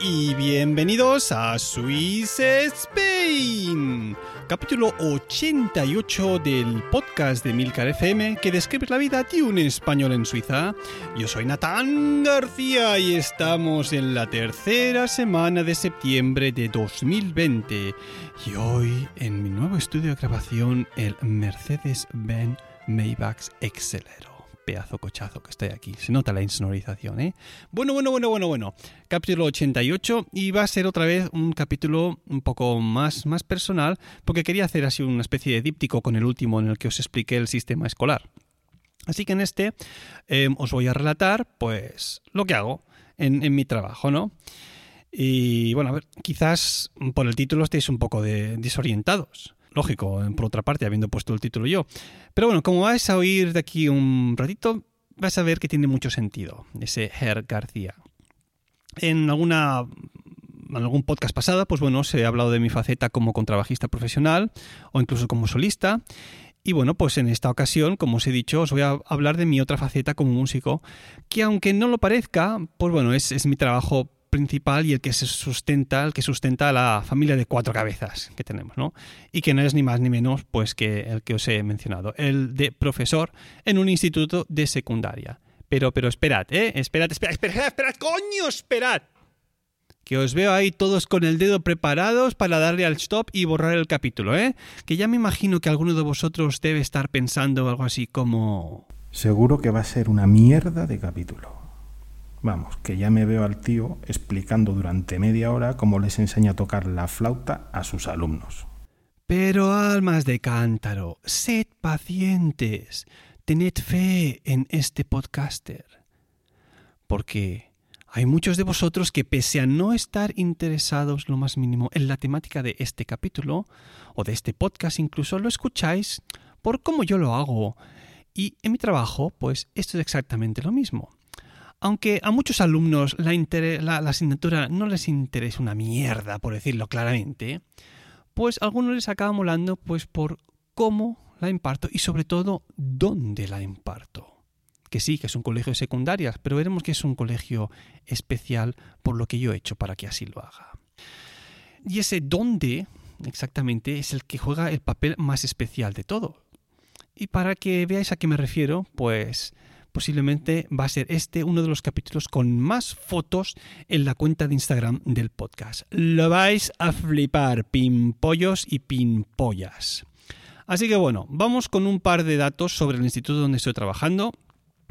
Y bienvenidos a Swiss Spain, capítulo 88 del podcast de Milcar FM que describe la vida de un español en Suiza. Yo soy Natán García y estamos en la tercera semana de septiembre de 2020 y hoy en mi nuevo estudio de grabación el Mercedes-Benz Maybach Excelero pedazo cochazo que estoy aquí. Se nota la insonorización, ¿eh? Bueno, bueno, bueno, bueno, bueno. Capítulo 88 y va a ser otra vez un capítulo un poco más, más personal porque quería hacer así una especie de díptico con el último en el que os expliqué el sistema escolar. Así que en este em, os voy a relatar pues lo que hago en, mi trabajo, ¿no? Y bueno, a ver, quizás por el título estéis un poco de, desorientados. Lógico, por otra parte, habiendo puesto el título yo. Pero bueno, como vais a oír de aquí un ratito, vais a ver que tiene mucho sentido ese Herr García. En alguna en algún podcast pasado, pues bueno, se ha hablado de mi faceta como contrabajista profesional o incluso como solista. Y bueno, pues en esta ocasión, como os he dicho, os voy a hablar de mi otra faceta como músico, que aunque no lo parezca, pues bueno, es, es mi trabajo principal y el que se sustenta, el que sustenta la familia de cuatro cabezas que tenemos, ¿no? Y que no es ni más ni menos pues que el que os he mencionado, el de profesor en un instituto de secundaria. Pero, pero esperad, ¿eh? Esperad, esperad, esperad, esperad, coño, esperad. Que os veo ahí todos con el dedo preparados para darle al stop y borrar el capítulo, ¿eh? Que ya me imagino que alguno de vosotros debe estar pensando algo así como... Seguro que va a ser una mierda de capítulo. Vamos, que ya me veo al tío explicando durante media hora cómo les enseña a tocar la flauta a sus alumnos. Pero almas de cántaro, sed pacientes, tened fe en este podcaster. Porque hay muchos de vosotros que pese a no estar interesados lo más mínimo en la temática de este capítulo, o de este podcast incluso, lo escucháis por cómo yo lo hago. Y en mi trabajo, pues esto es exactamente lo mismo. Aunque a muchos alumnos la, asignatura no les interesa una mierda, por decirlo claramente, pues a algunos les acaba molando pues por cómo la imparto y sobre todo dónde la imparto. Que sí, que es un colegio de secundarias, pero veremos que es un colegio especial por lo que yo he hecho para que así lo haga. Y ese dónde exactamente es el que juega el papel más especial de todo. Y para que veáis a qué me refiero, pues posiblemente va a ser este uno de los capítulos con más fotos en la cuenta de Instagram del podcast. Lo vais a flipar, pimpollos y pinpollas. Así que bueno, vamos con un par de datos sobre el instituto donde estoy trabajando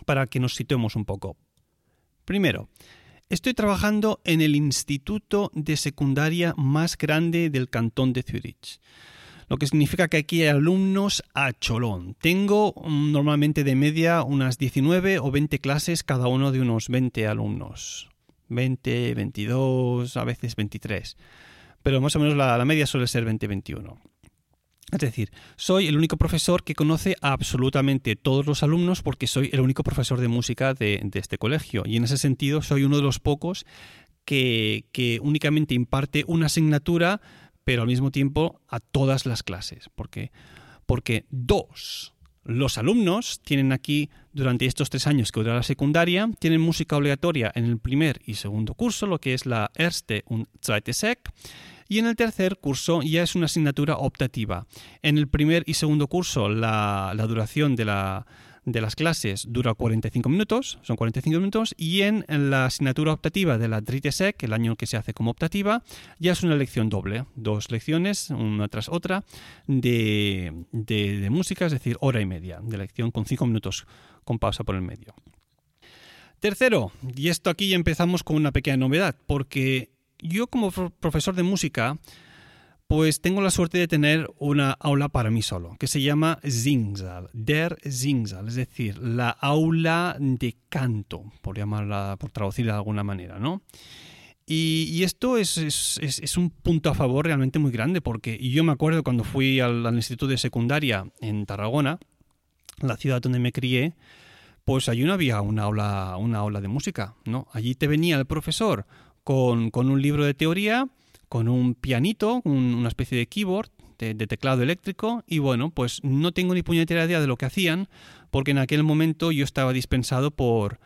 para que nos situemos un poco. Primero, estoy trabajando en el instituto de secundaria más grande del cantón de Zurich lo que significa que aquí hay alumnos a cholón. Tengo mm, normalmente de media unas 19 o 20 clases, cada uno de unos 20 alumnos. 20, 22, a veces 23. Pero más o menos la, media suele ser 20-21. Es decir, soy el único profesor que conoce absolutamente todos los alumnos porque soy el único profesor de música de, de este colegio. Y en ese sentido soy uno de los pocos que, que únicamente imparte una asignatura pero al mismo tiempo a todas las clases. ¿Por qué? Porque dos, los alumnos tienen aquí, durante estos tres años que dura la secundaria, tienen música obligatoria en el primer y segundo curso, lo que es la Erste und Zweite Sek, y en el tercer curso ya es una asignatura optativa. En el primer y segundo curso la, duración de la, de las clases dura 45 minutos, son 45 minutos, y en la asignatura optativa de la DRITESEC, el año que se hace como optativa, ya es una lección doble, dos lecciones, una tras otra, de, de, música, es decir, hora y media de lección con 5 minutos con pausa por el medio. Tercero, y esto aquí empezamos con una pequeña novedad, porque yo como profesor de música, pues tengo la suerte de tener una aula para mí solo, que se llama Zingzal, der Zingzal, es decir, la aula de canto, por llamarla, por traducirla de alguna manera, ¿no? Y, esto es, un punto a favor realmente muy grande, porque yo me acuerdo cuando fui al, instituto de secundaria en Tarragona, la ciudad donde me crié, pues allí no había una aula, una aula de música, ¿no? Allí te venía el profesor con un libro de teoría, con un pianito, una especie de keyboard, de, teclado eléctrico, y bueno, pues no tengo ni puñetera idea de lo que hacían, porque en aquel momento yo estaba dispensado por,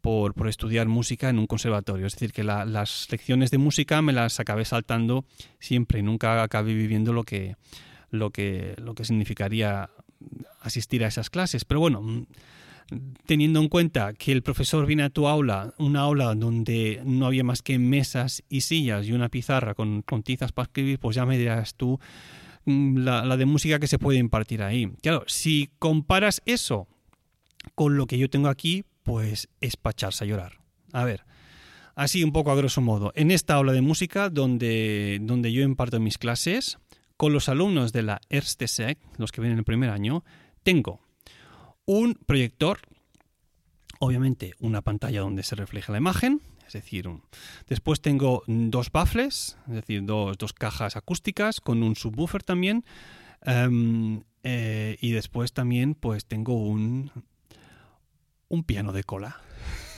por, estudiar música en un conservatorio. Es decir, que las lecciones de música me las acabé saltando siempre, nunca acabé viviendo lo que, lo que, lo que significaría asistir a esas clases. Pero bueno, teniendo en cuenta que el profesor viene a tu aula, una aula donde no había más que mesas y sillas y una pizarra con, tizas para escribir, pues ya me dirás tú mm, la, de música que se puede impartir ahí. Claro, si comparas eso con lo que yo tengo aquí, pues es para echarse a llorar. A ver, así un poco a grosso modo, en esta aula de música donde, donde yo imparto mis clases, con los alumnos de la Erste Sec, los que vienen el primer año, tengo un proyector, obviamente una pantalla donde se refleja la imagen, es decir, después tengo dos baffles, es decir, dos, cajas acústicas con un subwoofer también, em, eh, y después también pues tengo un, un piano de cola.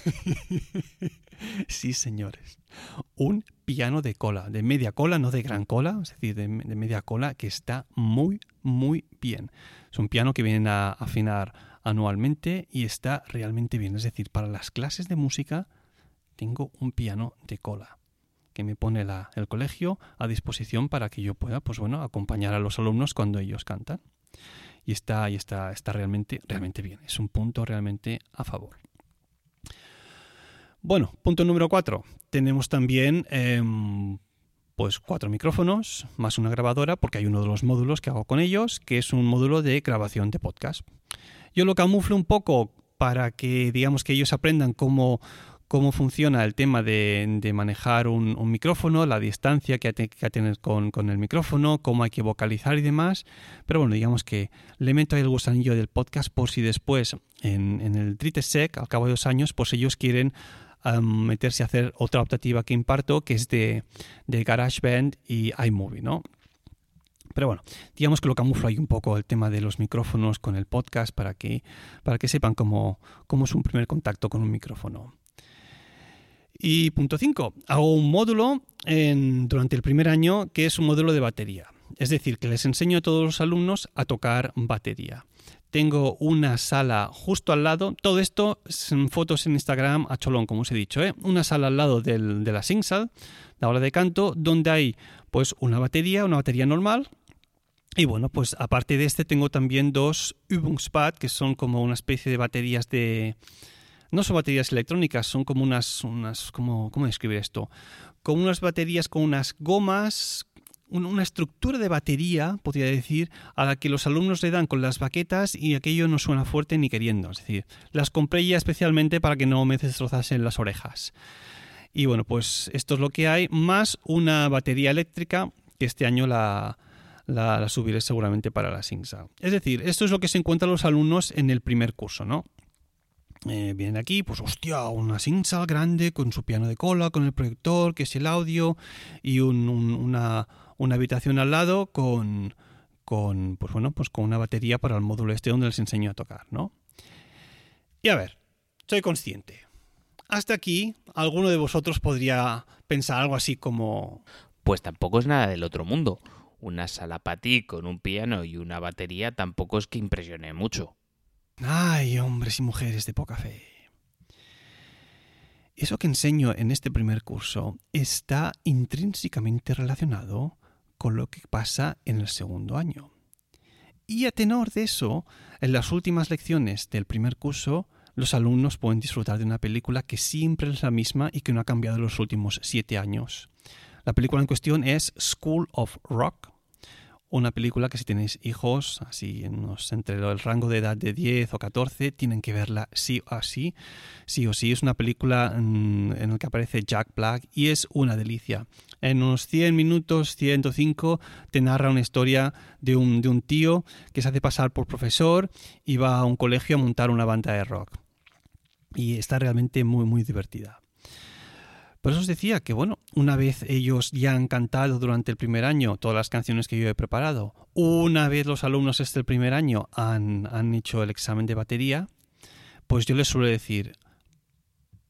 sí, señores. Un piano de cola, de media cola, no de gran cola, es decir, de, de media cola, que está muy, muy bien. Es un piano que viene a afinar anualmente y está realmente bien. Es decir, para las clases de música tengo un piano de cola que me pone el colegio a disposición para que yo pueda, pues bueno, acompañar a los alumnos cuando ellos cantan. Y está, y está, está realmente, realmente bien. Es un punto realmente a favor. Bueno, punto número cuatro. Tenemos también em, pues cuatro micrófonos más una grabadora, porque hay uno de los módulos que hago con ellos, que es un módulo de grabación de podcast. Yo lo camuflo un poco para que, digamos, que ellos aprendan cómo, cómo funciona el tema de, manejar un, micrófono, la distancia que hay que tener con, el micrófono, cómo hay que vocalizar y demás. Pero bueno, digamos que le meto ahí el gusanillo del podcast por si después en, en el Tritesec, al cabo de dos años, pues ellos quieren meterse a hacer otra optativa que imparto, que es de, de GarageBand y iMovie, ¿no? Pero bueno, digamos que lo camuflo ahí un poco el tema de los micrófonos con el podcast para que, para que sepan cómo, cómo es un primer contacto con un micrófono. Y punto 5, hago un módulo durante el primer año que es un módulo de batería. Es decir, que les enseño a todos los alumnos a tocar batería. Tengo una sala justo al lado. Todo esto son fotos en Instagram a cholón, como os he dicho. ¿eh? Una sala al lado de la SingSal, la aula de canto, donde hay pues una batería, una batería normal, y bueno, pues aparte de este tengo también dos Übungspad, que son como una especie de baterías de... No son baterías electrónicas, son como unas... unas ¿cómo, ¿Cómo describir esto? Como unas baterías con unas gomas, una estructura de batería, podría decir, a la que los alumnos le dan con las baquetas y aquello no suena fuerte ni queriendo. Es decir, las compré ya especialmente para que no me destrozasen las orejas. Y bueno, pues esto es lo que hay, más una batería eléctrica, que este año la, la, subiré seguramente para la SingSal. Es decir, esto es lo que se encuentran los alumnos en el primer curso, ¿no? Eh, vienen aquí, pues hostia, una SingSal grande con su piano de cola, con el proyector, que es el audio, y una, habitación al lado con, con, pues bueno, pues con una batería para el módulo este donde les enseño a tocar, ¿no? Y a ver, soy consciente. Hasta aquí, alguno de vosotros podría pensar algo así como... Pues tampoco es nada del otro mundo una sala para ti con un piano y una batería tampoco es que impresione mucho. Ay, hombres y mujeres de poca fe. Eso que enseño en este primer curso está intrínsecamente relacionado con lo que pasa en el segundo año. Y a tenor de eso, en las últimas lecciones del primer curso, los alumnos pueden disfrutar de una película que siempre es la misma y que no ha cambiado en los últimos siete años. La película en cuestión es School of Rock, una película que si tenéis hijos, así entre el rango de edad de 10 o 14, tienen que verla sí o sí. Sí o sí, es una película mm, en la que aparece Jack Black y es una delicia. En unos 100 minutos, 105, te narra una historia de un, de un tío que se hace pasar por profesor y va a un colegio a montar una banda de rock. Y está realmente muy, muy divertida. Por eso os decía que, bueno, una vez ellos ya han cantado durante el primer año todas las canciones que yo he preparado, una vez los alumnos este primer año han, han hecho el examen de batería, pues yo les suelo decir,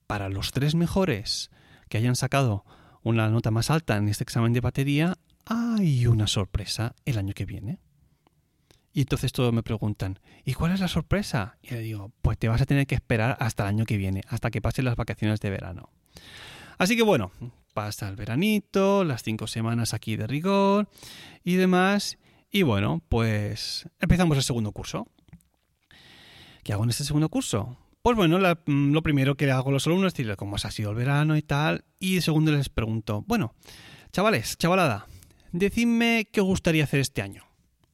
para los tres mejores que hayan sacado una nota más alta en este examen de batería, hay una sorpresa el año que viene. Y entonces todos me preguntan, ¿y cuál es la sorpresa? Y yo digo, pues te vas a tener que esperar hasta el año que viene, hasta que pasen las vacaciones de verano. Así que bueno, pasa el veranito, las cinco semanas aquí de rigor y demás. Y bueno, pues empezamos el segundo curso. ¿Qué hago en este segundo curso? Pues bueno, mm, lo primero que hago a los alumnos es decirles cómo ha sido el verano y tal. Y segundo les pregunto, bueno, chavales, chavalada, decidme qué os gustaría hacer este año.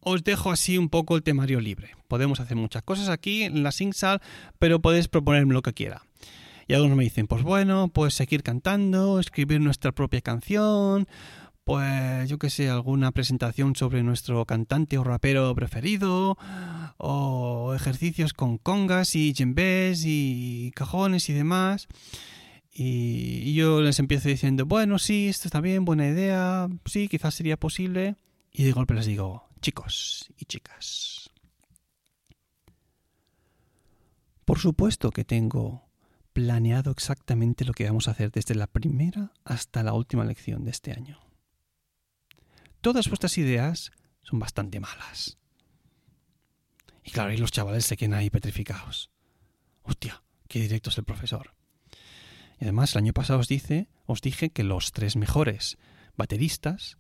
Os dejo así un poco el temario libre. Podemos hacer muchas cosas aquí en la SingSal, pero podéis proponerme lo que quiera. Y algunos me dicen, pues bueno, pues seguir cantando, escribir nuestra propia canción, pues yo qué sé, alguna presentación sobre nuestro cantante o rapero preferido, o ejercicios con congas y djembes y cajones y demás. Y, yo les empiezo diciendo, bueno, sí, esto está bien, buena idea, sí, quizás sería posible. Y de golpe les digo, chicos y chicas. Por supuesto que tengo planeado exactamente lo que vamos a hacer desde la primera hasta la última lección de este año. Todas vuestras ideas son bastante malas. Y claro, ahí los chavales se quedan ahí petrificados. Hostia, qué directo es el profesor. Y además, el año pasado os, dice, os dije que los tres mejores bateristas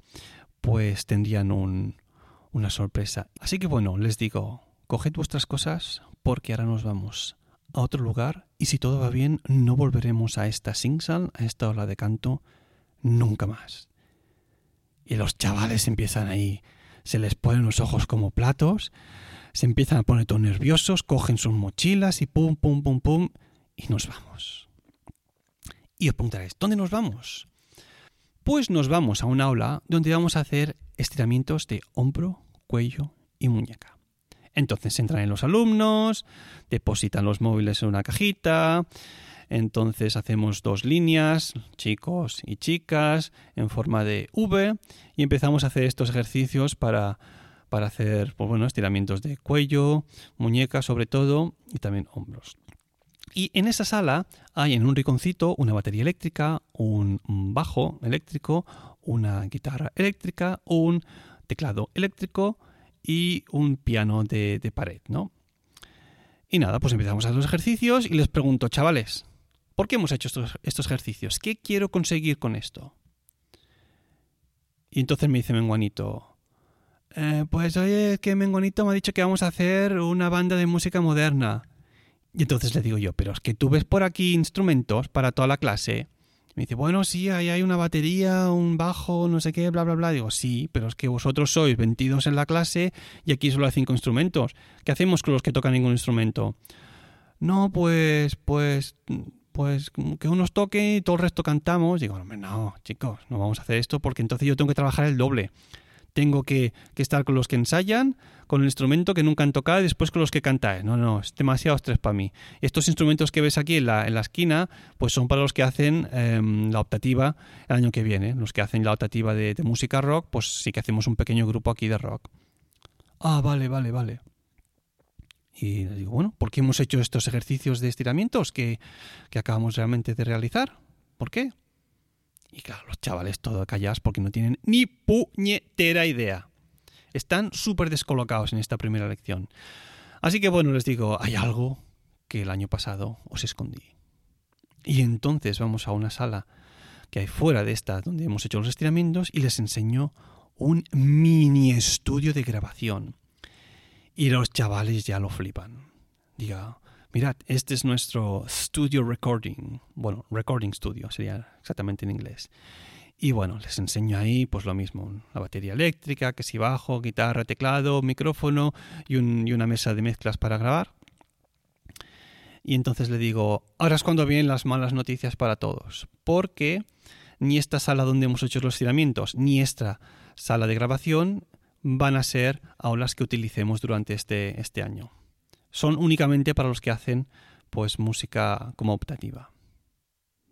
pues tendrían un, una sorpresa. Así que bueno, les digo, coged vuestras cosas porque ahora nos vamos a otro lugar y si todo va bien no volveremos a esta singsal, a esta ola de canto, nunca más. Y los chavales empiezan ahí, se les ponen los ojos como platos, se empiezan a poner todos nerviosos, cogen sus mochilas y pum, pum, pum, pum, y nos vamos. Y os preguntaréis, ¿dónde nos vamos? Pues nos vamos a una aula donde vamos a hacer estiramientos de hombro, cuello y muñeca. Entonces entran en los alumnos, depositan los móviles en una cajita, entonces hacemos dos líneas, chicos y chicas, en forma de V, y empezamos a hacer estos ejercicios para, para hacer pues estiramientos de cuello, muñeca sobre todo, y también hombros. Y en esa sala hay en un rinconcito una batería eléctrica, un bajo eléctrico, una guitarra eléctrica, un teclado eléctrico, y un piano de, pared, ¿no? Y nada, pues empezamos a hacer los ejercicios y les pregunto, chavales, ¿por qué hemos hecho estos, ejercicios? ¿Qué quiero conseguir con esto? Y entonces me dice Menguanito, eh, pues oye, que Menguanito me ha dicho que vamos a hacer una banda de música moderna. Y entonces le digo yo, pero es que tú ves por aquí instrumentos para toda la clase. Me dice, bueno, sí, ahí hay una batería, un bajo, no sé qué, bla, bla, bla. Digo, sí, pero es que vosotros sois 22 en la clase y aquí solo hay 5 instrumentos. ¿Qué hacemos con los que tocan ningún instrumento? No, pues, pues, pues que unos toquen y todo el resto cantamos. Digo, hombre, no, chicos, no vamos a hacer esto porque entonces yo tengo que trabajar el doble tengo que, estar con los que ensayan, con el instrumento que nunca han tocado y después con los que cantáis. No, no, es demasiado estrés para mí. Estos instrumentos que ves aquí en la, en la esquina, pues son para los que hacen em, la optativa el año que viene. Los que hacen la optativa de, música rock, pues sí que hacemos un pequeño grupo aquí de rock. Ah, vale, vale, vale. Y les digo, bueno, ¿por qué hemos hecho estos ejercicios de estiramientos que, que acabamos realmente de realizar? ¿Por qué? Y claro, los chavales todo callados porque no tienen ni puñetera idea. Están súper descolocados en esta primera lección. Así que bueno, les digo, hay algo que el año pasado os escondí. Y entonces vamos a una sala que hay fuera de esta donde hemos hecho los estiramientos y les enseño un mini estudio de grabación. Y los chavales ya lo flipan. Diga, mirad, este es nuestro studio recording. Bueno, recording studio sería exactamente en inglés. Y bueno, les enseño ahí pues lo mismo, la batería eléctrica, que si bajo, guitarra, teclado, micrófono y, y una mesa de mezclas para grabar. Y entonces le digo, ahora es cuando vienen las malas noticias para todos, porque ni esta sala donde hemos hecho los tiramientos, ni esta sala de grabación van a ser aulas que utilicemos durante este, este año. Son únicamente para los que hacen pues música como optativa.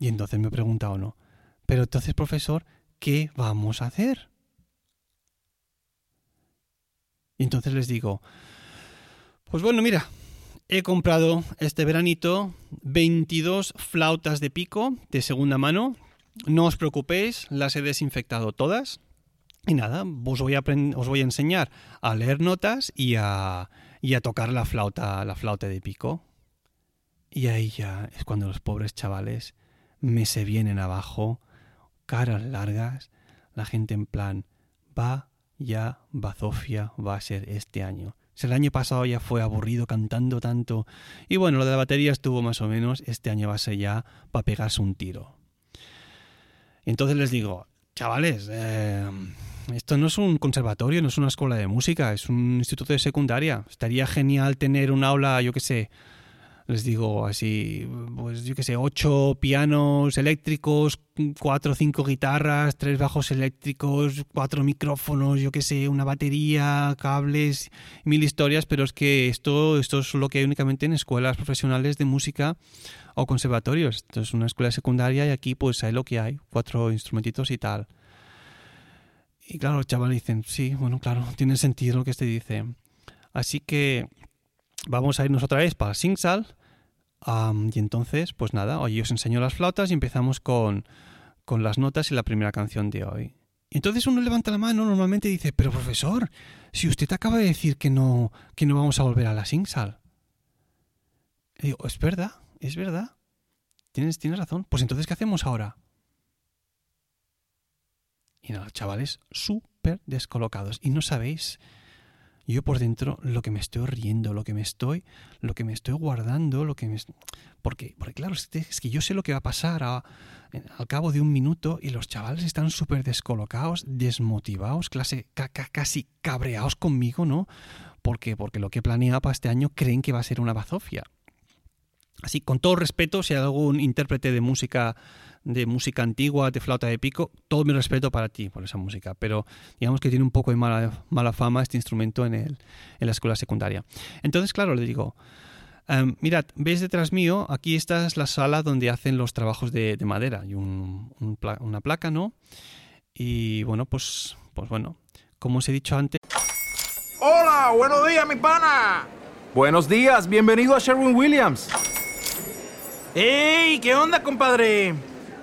Y entonces me pregunta no, pero entonces profesor, ¿qué vamos a hacer? Y entonces les digo, pues bueno, mira, he comprado este veranito 22 flautas de pico de segunda mano. No os preocupéis, las he desinfectado todas. Y nada, os voy a, os voy a enseñar a leer notas y a, y a tocar la flauta, la flauta de pico. Y ahí ya es cuando los pobres chavales me se vienen abajo, caras largas, la gente en plan, va, ya, bazofia, va a ser este año. Si el año pasado ya fue aburrido cantando tanto, y bueno, lo de la batería estuvo más o menos, este año va a ser ya para pegarse un tiro. Entonces les digo, chavales, eh, esto no es un conservatorio, no es una escuela de música, es un instituto de secundaria. Estaría genial tener un aula, yo qué sé, les digo así, pues yo qué sé, ocho pianos eléctricos, cuatro o cinco guitarras, tres bajos eléctricos, cuatro micrófonos, yo qué sé, una batería, cables, mil historias, pero es que esto, esto es lo que hay únicamente en escuelas profesionales de música o conservatorios. Esto es una escuela secundaria y aquí pues hay lo que hay, cuatro instrumentitos y tal. Y claro, los chavales dicen, sí, bueno, claro, tiene sentido lo que se dice. Así que vamos a irnos otra vez para Singsal y entonces, pues nada, hoy os enseño las flautas y empezamos con, con las notas y la primera canción de hoy. Y entonces uno levanta la mano normalmente y dice, pero profesor, si usted acaba de decir que no, que no vamos a volver a la Singsal. Y digo, es verdad, es verdad. Tienes, tienes razón. Pues entonces, ¿qué hacemos ahora? Y nada, chavales, súper descolocados. Y no sabéis yo por dentro lo que me estoy riendo, lo que me estoy, lo que me estoy guardando, lo que me... Porque, porque claro, es que yo sé lo que va a pasar al cabo de un minuto y los chavales están súper descolocados, desmotivados, clase, casi cabreados conmigo, ¿no? Porque, porque lo que he planeado para este año creen que va a ser una bazofia. Así, con todo respeto, si hay algún intérprete de música de música antigua, de flauta de pico, todo mi respeto para ti por esa música, pero digamos que tiene un poco de mala, mala fama este instrumento en, el, en la escuela secundaria. Entonces, claro, le digo, em, mirad, ves detrás mío, aquí esta es la sala donde hacen los trabajos de, madera, y una placa, ¿no? Y bueno, pues, pues bueno, como os he dicho antes... Hola, buenos días, mi pana. Buenos días, bienvenido a Sherwin Williams. ¡Ey! ¿Qué onda, compadre?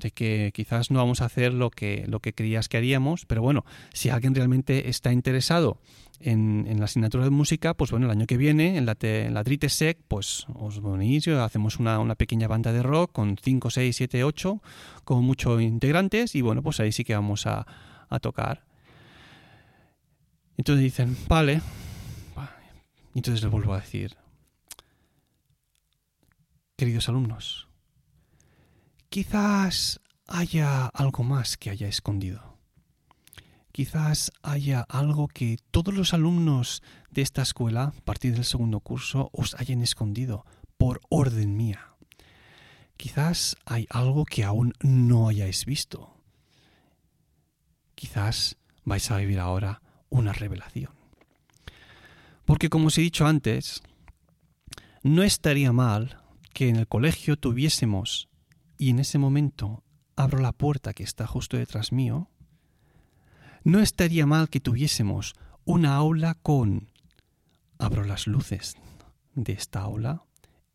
de que quizás no vamos a hacer lo que, lo que creías que haríamos, pero bueno, si alguien realmente está interesado en, la asignatura de música, pues bueno, el año que viene en la, en la pues os venís, hacemos una, pequeña banda de rock con 5, 6, 7, 8, con muchos integrantes, y bueno, pues ahí sí que vamos a, a tocar. Entonces dicen, vale, entonces les vuelvo a decir, queridos alumnos, Quizás haya algo más que haya escondido. Quizás haya algo que todos los alumnos de esta escuela, a partir del segundo curso, os hayan escondido por orden mía. Quizás hay algo que aún no hayáis visto. Quizás vais a vivir ahora una revelación. Porque como os he dicho antes, no estaría mal que en el colegio tuviésemos y en ese momento abro la puerta que está justo detrás mío, no estaría mal que tuviésemos una aula con... Abro las luces de esta aula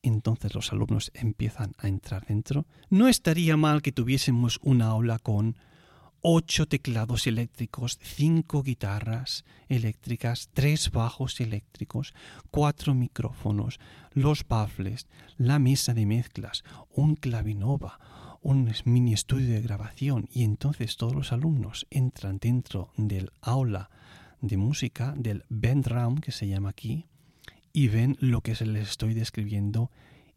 entonces los alumnos empiezan a entrar dentro. No estaría mal que tuviésemos una aula con ocho teclados eléctricos, cinco guitarras eléctricas, tres bajos eléctricos, cuatro micrófonos, los baffles, la mesa de mezclas, un clavinova, un mini estudio de grabación y entonces todos los alumnos entran dentro del aula de música, del band round que se llama aquí, y ven lo que se les estoy describiendo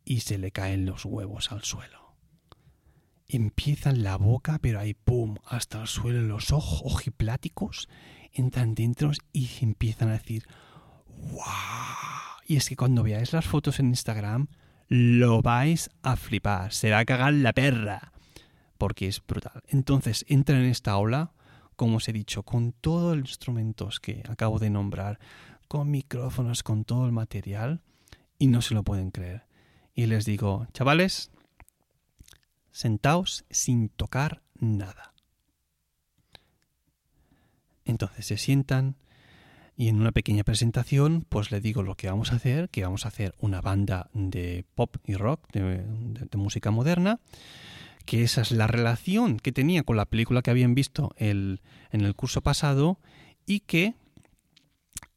y se le caen los huevos al suelo. Empiezan la boca, pero ahí pum, hasta el suelo los ojos ojipláticos, entran dentro y empiezan a decir ¡Wow! Y es que cuando veáis las fotos en Instagram, lo vais a flipar, se va a cagar la perra, porque es brutal. Entonces entran en esta aula, como os he dicho, con todos los instrumentos que acabo de nombrar, con micrófonos, con todo el material, y no se lo pueden creer. Y les digo, chavales, sentaos sin tocar nada. Entonces se sientan y en una pequeña presentación pues le digo lo que vamos a hacer, que vamos a hacer una banda de pop y rock, de, música moderna, que esa es la relación que tenía con la película que habían visto el, en el curso pasado y que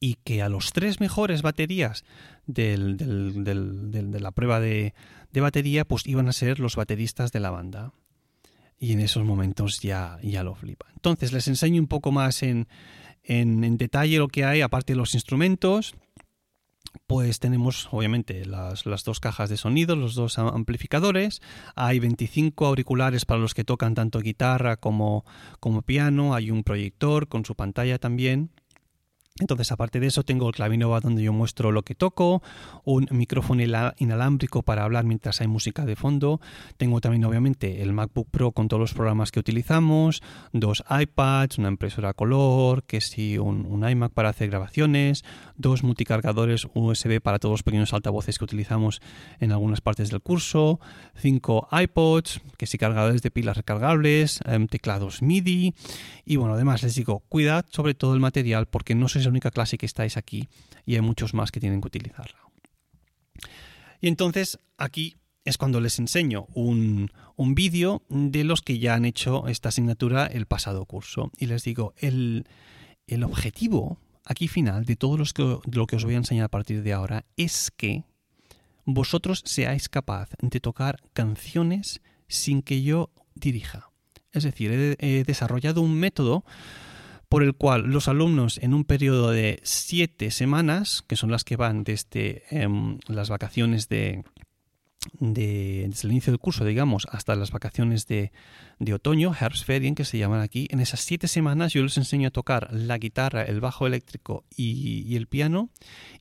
y que a los tres mejores baterías del, de la prueba de, batería, pues iban a ser los bateristas de la banda. Y en esos momentos ya, ya lo flipa. Entonces les enseño un poco más en, en, detalle lo que hay, aparte de los instrumentos. Pues tenemos obviamente las, las, dos cajas de sonido, los dos amplificadores. Hay 25 auriculares para los que tocan tanto guitarra como, como piano. Hay un proyector con su pantalla también. Entonces, aparte de eso, tengo el Clavinova donde yo muestro lo que toco, un micrófono inalámbrico para hablar mientras hay música de fondo. Tengo también, obviamente, el MacBook Pro con todos los programas que utilizamos, dos iPads, una impresora color, que sí, un, un iMac para hacer grabaciones, dos multicargadores USB para todos los pequeños altavoces que utilizamos en algunas partes del curso, cinco iPods, que sí, cargadores de pilas recargables, em, teclados MIDI. Y bueno, además les digo, cuidad sobre todo el material porque no se es la única clase que estáis aquí y hay muchos más que tienen que utilizarla. Y entonces aquí es cuando les enseño un, vídeo de los que ya han hecho esta asignatura el pasado curso. Y les digo, el, objetivo aquí final de todo lo que os voy a enseñar a partir de ahora es que vosotros seáis capaz de tocar canciones sin que yo dirija. Es decir, he desarrollado un método por el cual los alumnos en un periodo de siete semanas, que son las que van desde em, las vacaciones de, desde el inicio del curso, digamos, hasta las vacaciones de, otoño, Herbstferien, que se llaman aquí, en esas siete semanas yo les enseño a tocar la guitarra, el bajo eléctrico y, el piano,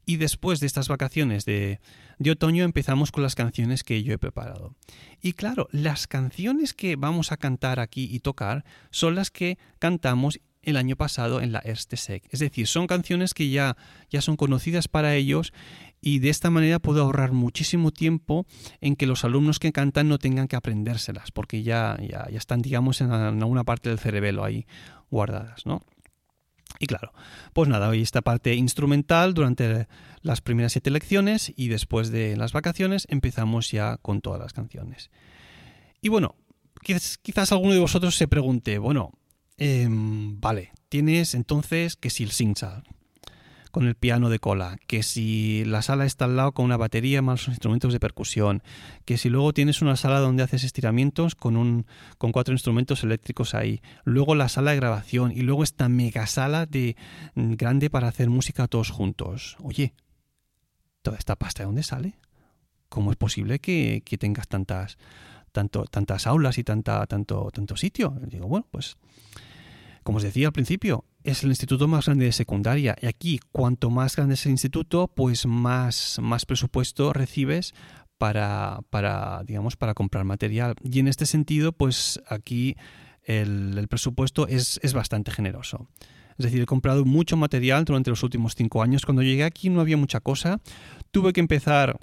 y después de estas vacaciones de, de, otoño empezamos con las canciones que yo he preparado. Y claro, las canciones que vamos a cantar aquí y tocar son las que cantamos el año pasado en la Erste Sec. Es decir, son canciones que ya, ya son conocidas para ellos y de esta manera puedo ahorrar muchísimo tiempo en que los alumnos que cantan no tengan que aprendérselas, porque ya, ya, ya están, digamos, en alguna parte del cerebelo ahí guardadas, ¿no? Y claro, pues nada, hoy esta parte instrumental durante las primeras siete lecciones y después de las vacaciones empezamos ya con todas las canciones. Y bueno, quizás, quizás alguno de vosotros se pregunte, bueno, Em, vale, tienes entonces que si el SingSal con el piano de cola, que si la sala está al lado con una batería más instrumentos de percusión, que si luego tienes una sala donde haces estiramientos con un con cuatro instrumentos eléctricos ahí, luego la sala de grabación y luego esta mega sala de mm, grande para hacer música todos juntos. Oye, toda esta pasta de dónde sale? ¿Cómo es posible que, que tengas tantas tanto, tantas aulas y tanta, tanto, tanto sitio? digo, bueno, pues como os decía al principio, es el instituto más grande de secundaria y aquí cuanto más grande es el instituto, pues más, más presupuesto recibes para, para, digamos, para comprar material. Y en este sentido, pues aquí el, presupuesto es, es, bastante generoso. Es decir, he comprado mucho material durante los últimos cinco años. Cuando llegué aquí no había mucha cosa. Tuve que empezar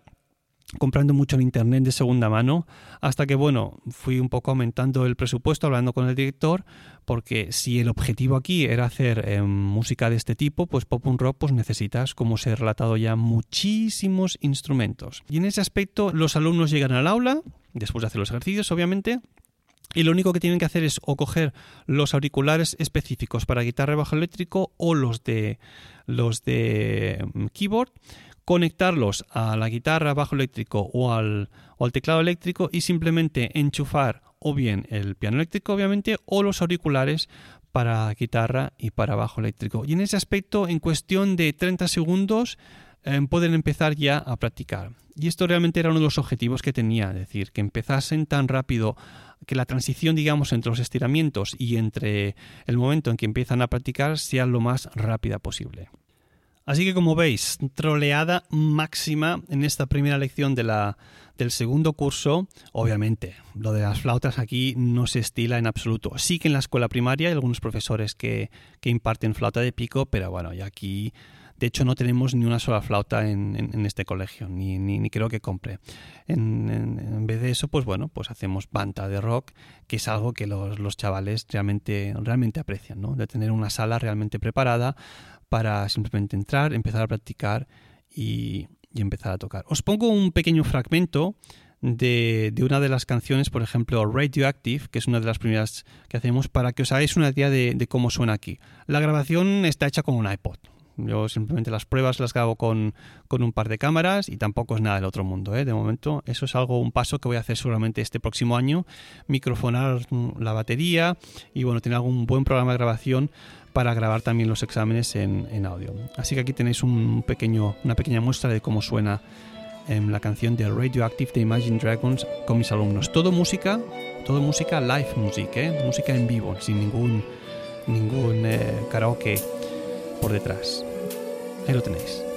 comprando mucho en internet de segunda mano, hasta que bueno, fui un poco aumentando el presupuesto hablando con el director, porque si el objetivo aquí era hacer eh, música de este tipo, pues pop un rock, pues necesitas, como se ha relatado ya, muchísimos instrumentos. Y en ese aspecto, los alumnos llegan al aula, después de hacer los ejercicios, obviamente, y lo único que tienen que hacer es o coger los auriculares específicos para guitarra bajo eléctrico o los de los de mm, keyboard conectarlos a la guitarra, bajo eléctrico o al, o al teclado eléctrico y simplemente enchufar o bien el piano eléctrico, obviamente, o los auriculares para guitarra y para bajo eléctrico. Y en ese aspecto, en cuestión de 30 segundos, eh, pueden empezar ya a practicar. Y esto realmente era uno de los objetivos que tenía, es decir, que empezasen tan rápido, que la transición, digamos, entre los estiramientos y entre el momento en que empiezan a practicar sea lo más rápida posible. Así que como veis, troleada máxima en esta primera lección de la, del segundo curso. Obviamente, lo de las flautas aquí no se estila en absoluto. Sí que en la escuela primaria hay algunos profesores que, imparten flauta de pico, pero bueno, y aquí de hecho, no tenemos ni una sola flauta en, este colegio, ni, creo que compre. En, vez de eso, pues bueno, pues hacemos banda de rock, que es algo que los, chavales realmente, realmente aprecian, ¿no? De tener una sala realmente preparada para simplemente entrar, empezar a practicar y, empezar a tocar. Os pongo un pequeño fragmento de, una de las canciones, por ejemplo, Radioactive, que es una de las primeras que hacemos, para que os hagáis una idea de, de cómo suena aquí. La grabación está hecha con un iPod, yo simplemente las pruebas las grabo con, un par de cámaras y tampoco es nada del otro mundo. ¿eh? De momento, eso es algo, un paso que voy a hacer seguramente este próximo año. Microfonar la batería y bueno, tener algún buen programa de grabación para grabar también los exámenes en, audio. Así que aquí tenéis un pequeño, una pequeña muestra de cómo suena en la canción de Radioactive de Imagine Dragons con mis alumnos. Todo música, todo música live music, ¿eh? música en vivo, sin ningún, ningún eh, karaoke por detrás. Ahí lo tenéis.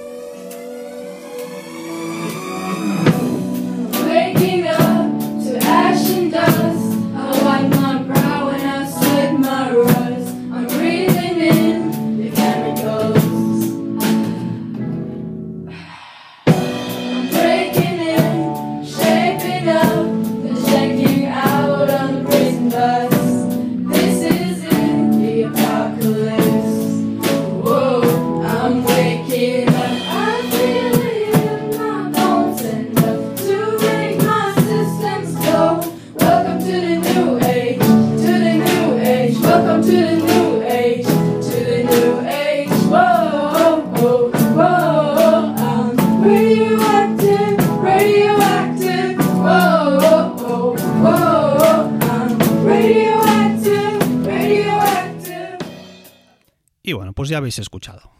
Ya habéis escuchado.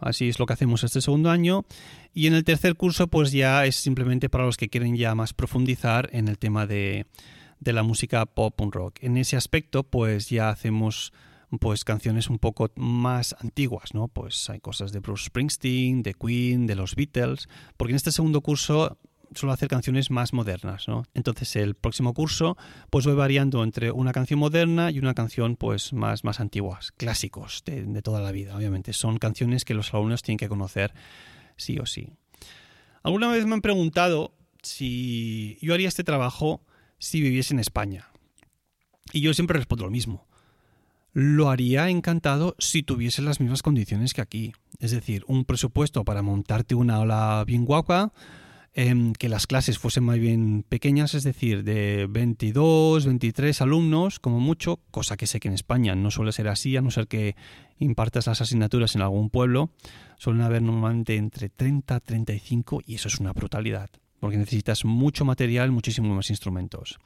Así es lo que hacemos este segundo año. Y en el tercer curso, pues ya es simplemente para los que quieren ya más profundizar en el tema de, de la música pop un rock. En ese aspecto, pues ya hacemos pues canciones un poco más antiguas, ¿no? Pues hay cosas de Bruce Springsteen, de Queen, de los Beatles, porque en este segundo curso suelo hacer canciones más modernas, ¿no? Entonces el próximo curso pues voy variando entre una canción moderna y una canción pues más, más antiguas, clásicos de, de toda la vida, obviamente. Son canciones que los alumnos tienen que conocer sí o sí. Alguna vez me han preguntado si yo haría este trabajo si viviese en España. Y yo siempre respondo lo mismo. Lo haría encantado si tuviese las mismas condiciones que aquí. Es decir, un presupuesto para montarte una ola bien guapa, Em, que las clases fuesen más bien pequeñas, es decir, de 22, 23 alumnos como mucho, cosa que sé que en España no suele ser así, a no ser que impartas las asignaturas en algún pueblo, suelen haber normalmente entre 30, 35 y eso es una brutalidad, porque necesitas mucho material, muchísimos más instrumentos.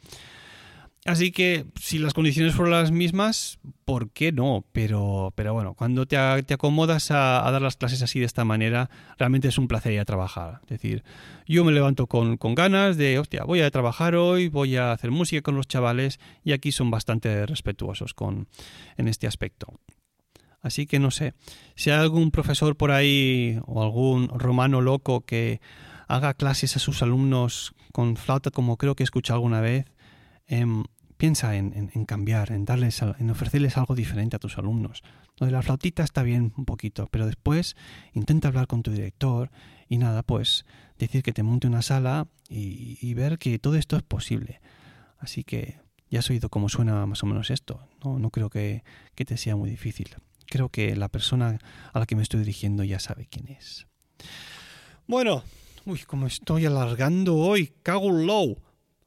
Así que si las condiciones fueron las mismas, ¿por qué no? Pero, pero bueno, cuando te, acomodas a, dar las clases así de esta manera, realmente es un placer ir a trabajar. Es decir, yo me levanto con, ganas de, hostia, voy a trabajar hoy, voy a hacer música con los chavales y aquí son bastante respetuosos con, en este aspecto. Así que no sé, si hay algún profesor por ahí o algún romano loco que haga clases a sus alumnos con flauta como creo que he escuchado alguna vez, em, piensa en, cambiar, en darles, en ofrecerles algo diferente a tus alumnos. Lo de la flautita está bien un poquito, pero después intenta hablar con tu director y nada, pues decir que te monte una sala y, y ver que todo esto es posible. Así que ya has oído cómo suena más o menos esto. No, no creo que, que te sea muy difícil. Creo que la persona a la que me estoy dirigiendo ya sabe quién es. Bueno, uy, como estoy alargando hoy, cago en low.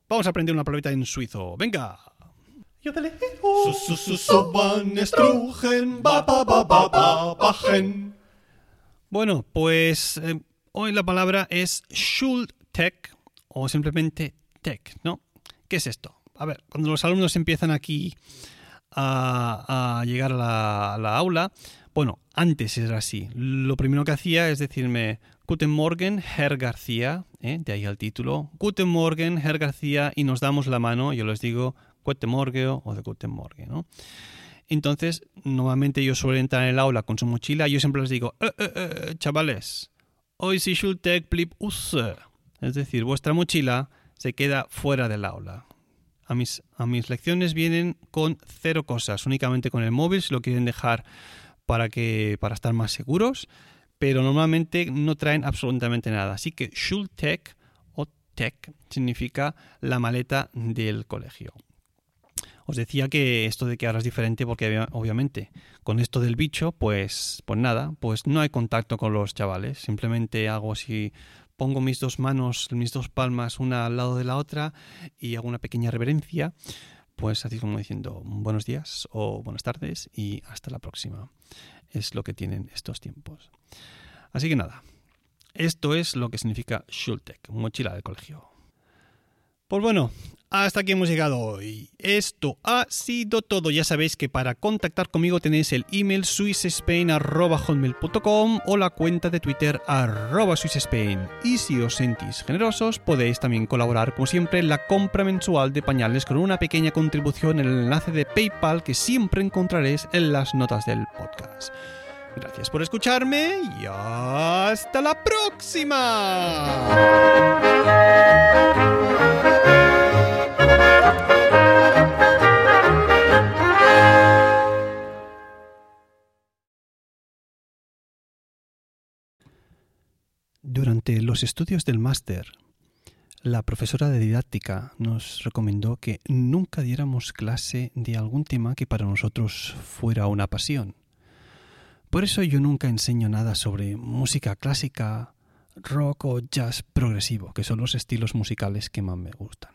Vamos a aprender una palabrita en suizo. Venga. Su, su, su, so, van, strugen, ba, ba, ba, ba, ba, bajen. Bueno, pues eh, hoy la palabra es Schultech o simplemente tech, ¿no? ¿Qué es esto? A ver, cuando los alumnos empiezan aquí a, a llegar a la, a la aula, bueno, antes era así. Lo primero que hacía es decirme Guten Morgen, Herr García, ¿eh? de ahí el título. Guten Morgen, Herr García, y nos damos la mano. Yo les digo Guten Morgen o de Guten Morgen, ¿no? Entonces, normalmente yo suelo entrar en el aula con su mochila y yo siempre les digo, "Eh, eh, chavales, hoy si Schultech blieb use. Es decir, vuestra mochila se queda fuera del aula. A mis, a mis lecciones vienen con cero cosas, únicamente con el móvil si lo quieren dejar para, que, para estar más seguros, pero normalmente no traen absolutamente nada. Así que Schultech o Tech significa la maleta del colegio. Os decía que esto de que ahora es diferente porque obvia- obviamente con esto del bicho, pues, pues nada, pues no hay contacto con los chavales. Simplemente hago así, pongo mis dos manos, mis dos palmas una al lado de la otra y hago una pequeña reverencia, pues así como diciendo buenos días o buenas tardes y hasta la próxima. Es lo que tienen estos tiempos. Así que nada, esto es lo que significa Schultech, mochila de colegio. Pues bueno, hasta aquí hemos llegado hoy. Esto ha sido todo. Ya sabéis que para contactar conmigo tenéis el email swissspain.com o la cuenta de Twitter arroba swissspain. Y si os sentís generosos, podéis también colaborar, como siempre, en la compra mensual de pañales con una pequeña contribución en el enlace de PayPal que siempre encontraréis en las notas del podcast. Gracias por escucharme y hasta la próxima. Durante los estudios del máster, la profesora de didáctica nos recomendó que nunca diéramos clase de algún tema que para nosotros fuera una pasión. Por eso yo nunca enseño nada sobre música clásica, rock o jazz progresivo, que son los estilos musicales que más me gustan.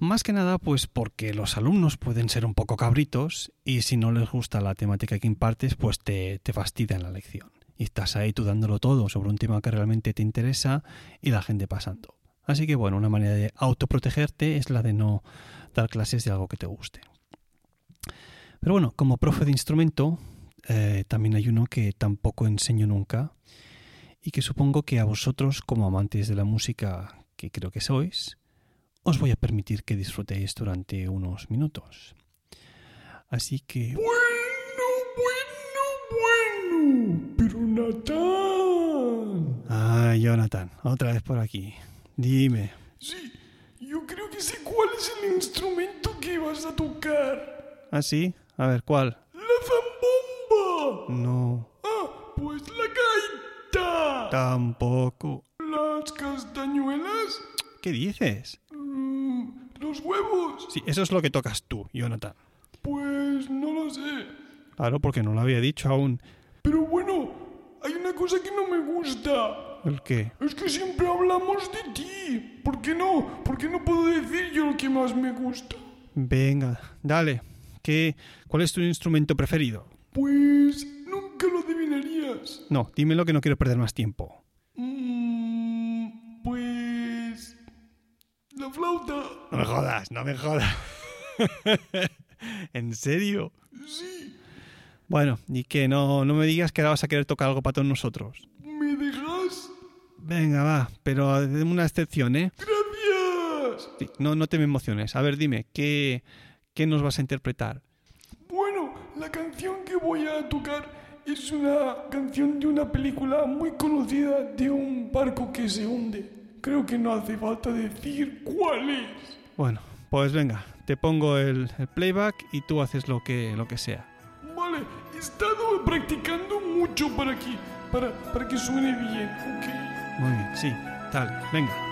Más que nada, pues porque los alumnos pueden ser un poco cabritos y si no les gusta la temática que impartes, pues te, te fastidian la lección. Y estás ahí tú dándolo todo sobre un tema que realmente te interesa y la gente pasando. Así que bueno, una manera de autoprotegerte es la de no dar clases de algo que te guste. Pero bueno, como profe de instrumento, eh, también hay uno que tampoco enseño nunca y que supongo que a vosotros, como amantes de la música que creo que sois, os voy a permitir que disfrutéis durante unos minutos. Así que... Bueno, bueno, bueno. Natán. Ah, Jonathan, otra vez por aquí. Dime. Sí, yo creo que sé cuál es el instrumento que vas a tocar. ¿Ah, sí? A ver, ¿cuál? La zambomba. No, Ah, pues la gaita. tampoco. Las castañuelas. ¿Qué dices? Mm, los huevos. Sí, eso es lo que tocas tú, Jonathan. Pues no lo sé. Claro, porque no lo había dicho aún. Pero bueno, cosa que no me gusta. ¿El qué? Es que siempre hablamos de ti. ¿Por qué no? ¿Por qué no puedo decir yo lo que más me gusta? Venga, dale. ¿Qué, ¿Cuál es tu instrumento preferido? Pues nunca lo adivinarías. No, dímelo que no quiero perder más tiempo. Mm, pues... La flauta. No me jodas, no me jodas. ¿En serio? Bueno, y que no, no me digas que ahora vas a querer tocar algo para todos nosotros. ¿Me dejas? Venga, va, pero de una excepción, ¿eh? Gracias. Sí, no, no te me emociones. A ver, dime, ¿qué, ¿qué nos vas a interpretar? Bueno, la canción que voy a tocar es una canción de una película muy conocida de un barco que se hunde. Creo que no hace falta decir cuál es. Bueno, pues venga, te te pongo el, el playback y tú haces lo que, lo que sea. Estado practicando mucho para que, para, para que suene bien, ok. Muy bien, sí, tal, venga.